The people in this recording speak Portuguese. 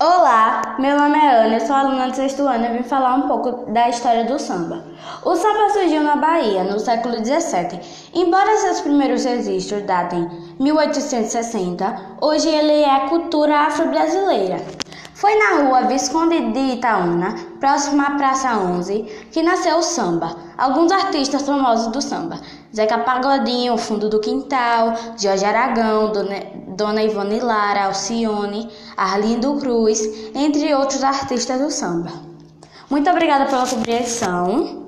Olá, meu nome é Ana, eu sou aluna do sexto ano e vim falar um pouco da história do samba. O samba surgiu na Bahia no século XVII. Embora seus primeiros registros datem 1860, hoje ele é cultura afro-brasileira. Foi na rua Visconde de Itaúna, próxima à Praça 11, que nasceu o samba. Alguns artistas famosos do samba: Zeca Pagodinho, Fundo do Quintal, Jorge Aragão, Dona Ivone Lara, Alcione, Arlindo Cruz, entre outros artistas do samba. Muito obrigada pela compreensão.